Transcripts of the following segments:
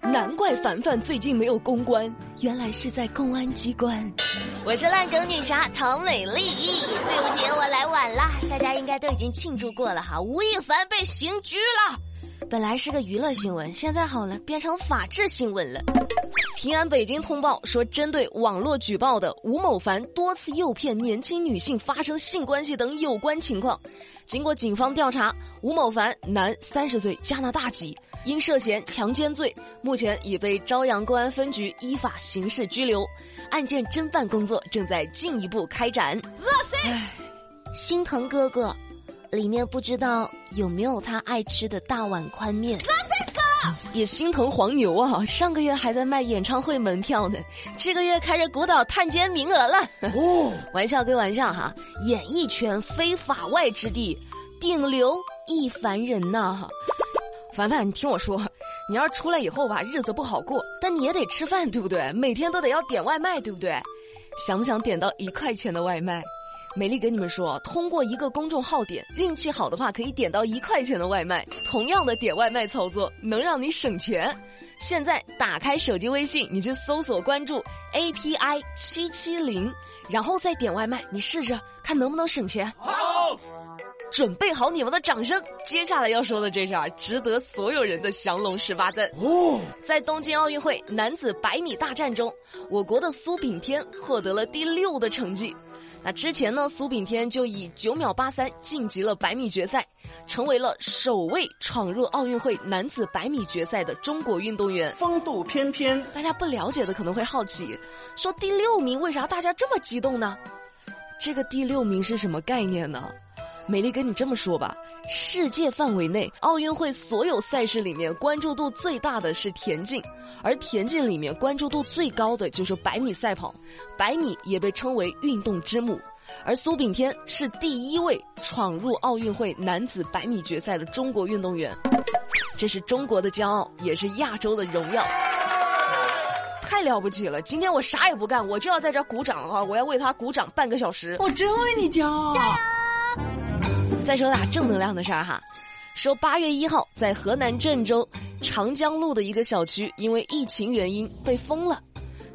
难怪凡凡最近没有公关，原来是在公安机关。我是烂梗女侠唐美丽，对不起，我来晚了，大家应该都已经庆祝过了哈。吴亦凡被刑拘了，本来是个娱乐新闻，现在好了，变成法制新闻了。平安北京通报说，针对网络举报的吴某凡多次诱骗年轻女性发生性关系等有关情况，经过警方调查，吴某凡男，三十岁，加拿大籍。因涉嫌强奸罪，目前已被朝阳公安分局依法刑事拘留，案件侦办工作正在进一步开展。恶心，心疼哥哥，里面不知道有没有他爱吃的大碗宽面。也心疼黄牛啊！上个月还在卖演唱会门票呢，这个月开始鼓捣探监名额了。哦，玩笑归玩笑哈，演艺圈非法外之地，顶流亦凡人呐。凡凡，你听我说，你要是出来以后吧，日子不好过，但你也得吃饭，对不对？每天都得要点外卖，对不对？想不想点到一块钱的外卖？美丽跟你们说，通过一个公众号点，运气好的话可以点到一块钱的外卖。同样的点外卖操作能让你省钱。现在打开手机微信，你去搜索关注 API 七七零，然后再点外卖，你试试看能不能省钱。好。准备好你们的掌声！接下来要说的这事儿，值得所有人的降龙十八赞。哦，在东京奥运会男子百米大战中，我国的苏炳添获得了第六的成绩。那之前呢，苏炳添就以九秒八三晋级了百米决赛，成为了首位闯入奥运会男子百米决赛的中国运动员。风度翩翩，大家不了解的可能会好奇，说第六名为啥大家这么激动呢？这个第六名是什么概念呢？美丽跟你这么说吧，世界范围内奥运会所有赛事里面关注度最大的是田径，而田径里面关注度最高的就是百米赛跑，百米也被称为运动之母，而苏炳添是第一位闯入奥运会男子百米决赛的中国运动员，这是中国的骄傲，也是亚洲的荣耀，太了不起了！今天我啥也不干，我就要在这鼓掌啊！我要为他鼓掌半个小时，我真为你骄傲。再说俩正能量的事儿哈，说八月一号在河南郑州长江路的一个小区，因为疫情原因被封了，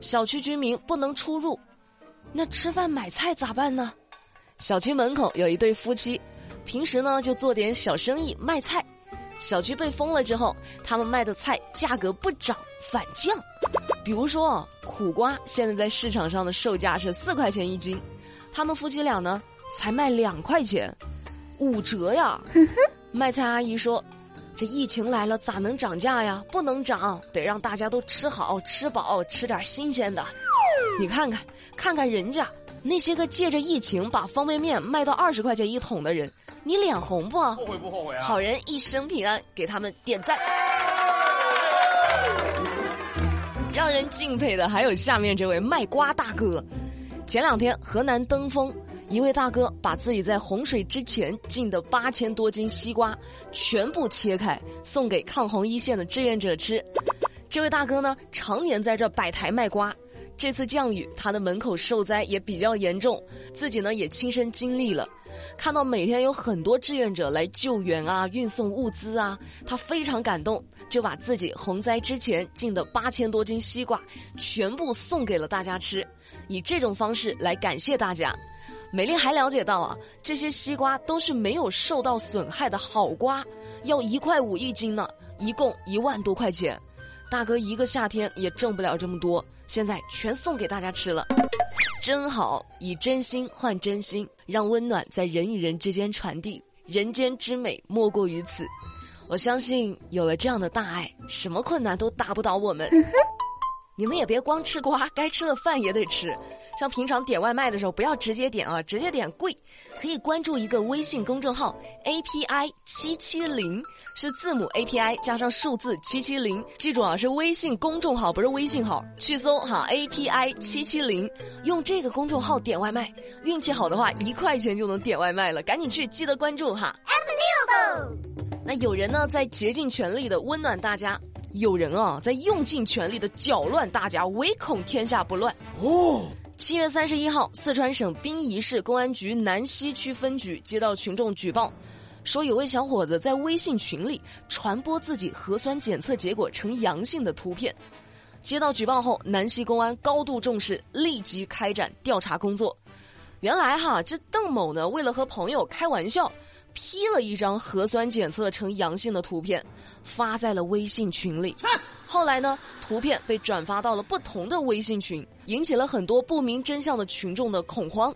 小区居民不能出入，那吃饭买菜咋办呢？小区门口有一对夫妻，平时呢就做点小生意卖菜，小区被封了之后，他们卖的菜价格不涨反降，比如说苦瓜现在在市场上的售价是四块钱一斤，他们夫妻俩呢才卖两块钱。五折呀！卖菜阿姨说：“这疫情来了，咋能涨价呀？不能涨，得让大家都吃好吃饱，吃点新鲜的。你看看，看看人家那些个借着疫情把方便面卖到二十块钱一桶的人，你脸红不？后悔不后悔啊？好人一生平安，给他们点赞。让人敬佩的还有下面这位卖瓜大哥。前两天河南登封。”一位大哥把自己在洪水之前进的八千多斤西瓜全部切开，送给抗洪一线的志愿者吃。这位大哥呢，常年在这摆台卖瓜。这次降雨，他的门口受灾也比较严重，自己呢也亲身经历了。看到每天有很多志愿者来救援啊，运送物资啊，他非常感动，就把自己洪灾之前进的八千多斤西瓜全部送给了大家吃，以这种方式来感谢大家。美丽还了解到啊，这些西瓜都是没有受到损害的好瓜，要一块五一斤呢，一共一万多块钱。大哥一个夏天也挣不了这么多，现在全送给大家吃了，真好！以真心换真心，让温暖在人与人之间传递，人间之美莫过于此。我相信有了这样的大爱，什么困难都打不倒我们。你们也别光吃瓜，该吃的饭也得吃。像平常点外卖的时候，不要直接点啊，直接点贵。可以关注一个微信公众号 API 七七零，是字母 API 加上数字七七零。记住啊，是微信公众号，不是微信号。去搜哈 API 七七零，用这个公众号点外卖，运气好的话，一块钱就能点外卖了。赶紧去，记得关注哈。Am Leo 那有人呢，在竭尽全力的温暖大家；有人啊，在用尽全力的搅乱大家，唯恐天下不乱。哦。七月三十一号，四川省宾仪市公安局南溪区分局接到群众举报，说有位小伙子在微信群里传播自己核酸检测结果呈阳性的图片。接到举报后，南溪公安高度重视，立即开展调查工作。原来哈，这邓某呢，为了和朋友开玩笑，P 了一张核酸检测呈阳性的图片，发在了微信群里。后来呢，图片被转发到了不同的微信群，引起了很多不明真相的群众的恐慌。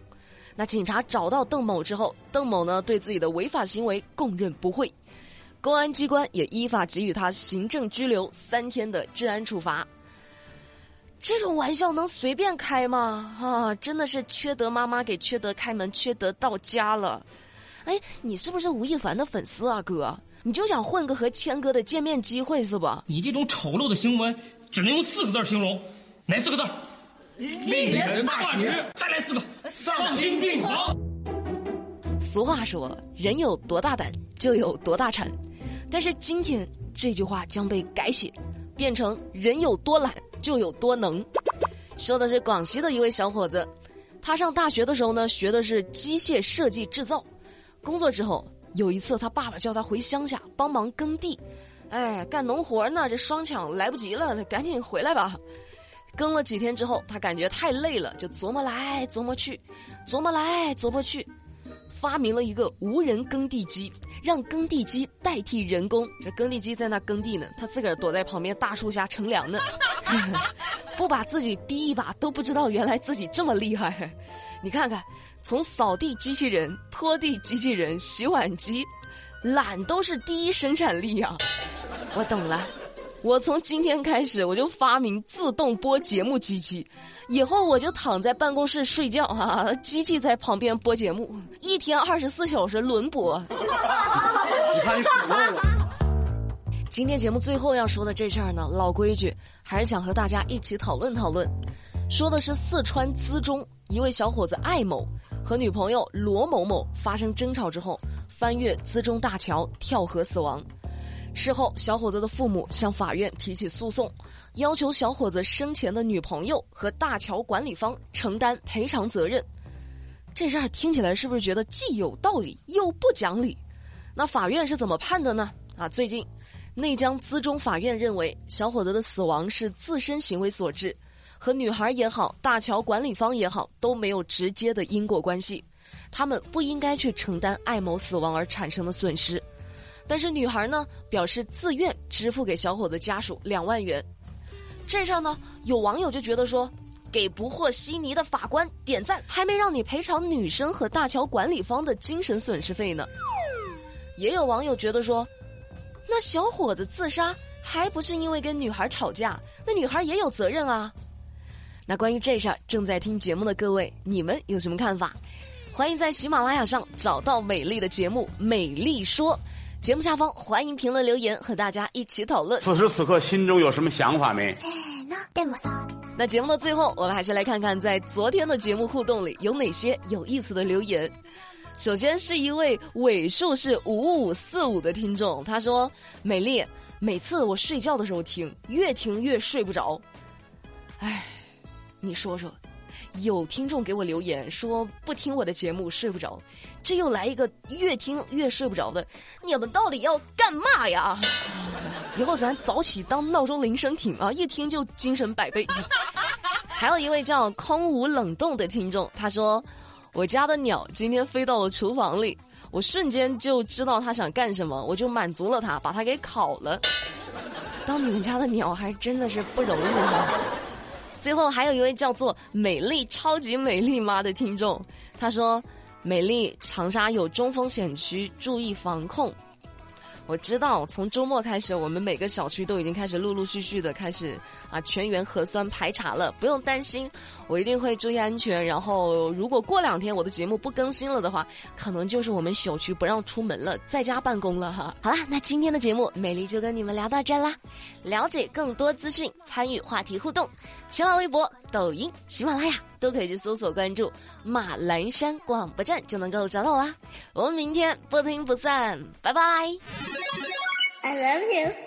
那警察找到邓某之后，邓某呢对自己的违法行为供认不讳，公安机关也依法给予他行政拘留三天的治安处罚。这种玩笑能随便开吗？啊，真的是缺德妈妈给缺德开门，缺德到家了。哎，你是不是吴亦凡的粉丝啊，哥？你就想混个和谦哥的见面机会是吧？你这种丑陋的行为只能用四个字形容，哪四个字？令人发指。再来四个，丧心病狂。俗话说，人有多大胆，就有多大产。但是今天这句话将被改写，变成人有多懒。就有多能，说的是广西的一位小伙子，他上大学的时候呢，学的是机械设计制造，工作之后有一次他爸爸叫他回乡下帮忙耕地，哎，干农活呢，这双抢来不及了，赶紧回来吧。耕了几天之后，他感觉太累了，就琢磨来琢磨去，琢磨来琢磨去。发明了一个无人耕地机，让耕地机代替人工。这耕地机在那耕地呢，他自个儿躲在旁边大树下乘凉呢。不把自己逼一把都不知道，原来自己这么厉害。你看看，从扫地机器人、拖地机器人、洗碗机，懒都是第一生产力呀。我懂了，我从今天开始我就发明自动播节目机器。以后我就躺在办公室睡觉哈，机器在旁边播节目，一天二十四小时轮播。你看你数过了。今天节目最后要说的这事儿呢，老规矩，还是想和大家一起讨论讨论。说的是四川资中一位小伙子艾某和女朋友罗某某发生争吵之后，翻越资中大桥跳河死亡。事后，小伙子的父母向法院提起诉讼。要求小伙子生前的女朋友和大桥管理方承担赔偿责任，这事儿听起来是不是觉得既有道理又不讲理？那法院是怎么判的呢？啊，最近内江资中法院认为小伙子的死亡是自身行为所致，和女孩也好，大桥管理方也好都没有直接的因果关系，他们不应该去承担艾某死亡而产生的损失。但是女孩呢，表示自愿支付给小伙子家属两万元。这事儿呢，有网友就觉得说，给不和稀泥的法官点赞，还没让你赔偿女生和大桥管理方的精神损失费呢。也有网友觉得说，那小伙子自杀还不是因为跟女孩吵架，那女孩也有责任啊。那关于这事儿，正在听节目的各位，你们有什么看法？欢迎在喜马拉雅上找到美丽的节目《美丽说》。节目下方欢迎评论留言，和大家一起讨论。此时此刻心中有什么想法没？那节目的最后，我们还是来看看在昨天的节目互动里有哪些有意思的留言。首先是一位尾数是五五四五的听众，他说：“美丽，每次我睡觉的时候听，越听越睡不着。”哎，你说说。有听众给我留言说不听我的节目睡不着，这又来一个越听越睡不着的，你们到底要干嘛呀？以后咱早起当闹钟铃声听啊，一听就精神百倍。还有一位叫空无冷冻的听众，他说我家的鸟今天飞到了厨房里，我瞬间就知道它想干什么，我就满足了它，把它给烤了。当你们家的鸟还真的是不容易啊。最后还有一位叫做“美丽超级美丽妈”的听众，他说：“美丽长沙有中风险区，注意防控。”我知道，从周末开始，我们每个小区都已经开始陆陆续续的开始啊全员核酸排查了，不用担心。我一定会注意安全，然后如果过两天我的节目不更新了的话，可能就是我们小区不让出门了，在家办公了哈。好啦，那今天的节目美丽就跟你们聊到这啦。了解更多资讯，参与话题互动，新浪微博、抖音、喜马拉雅都可以去搜索关注马栏山广播站就能够找到我啦。我们明天不听不散，拜拜。I love you.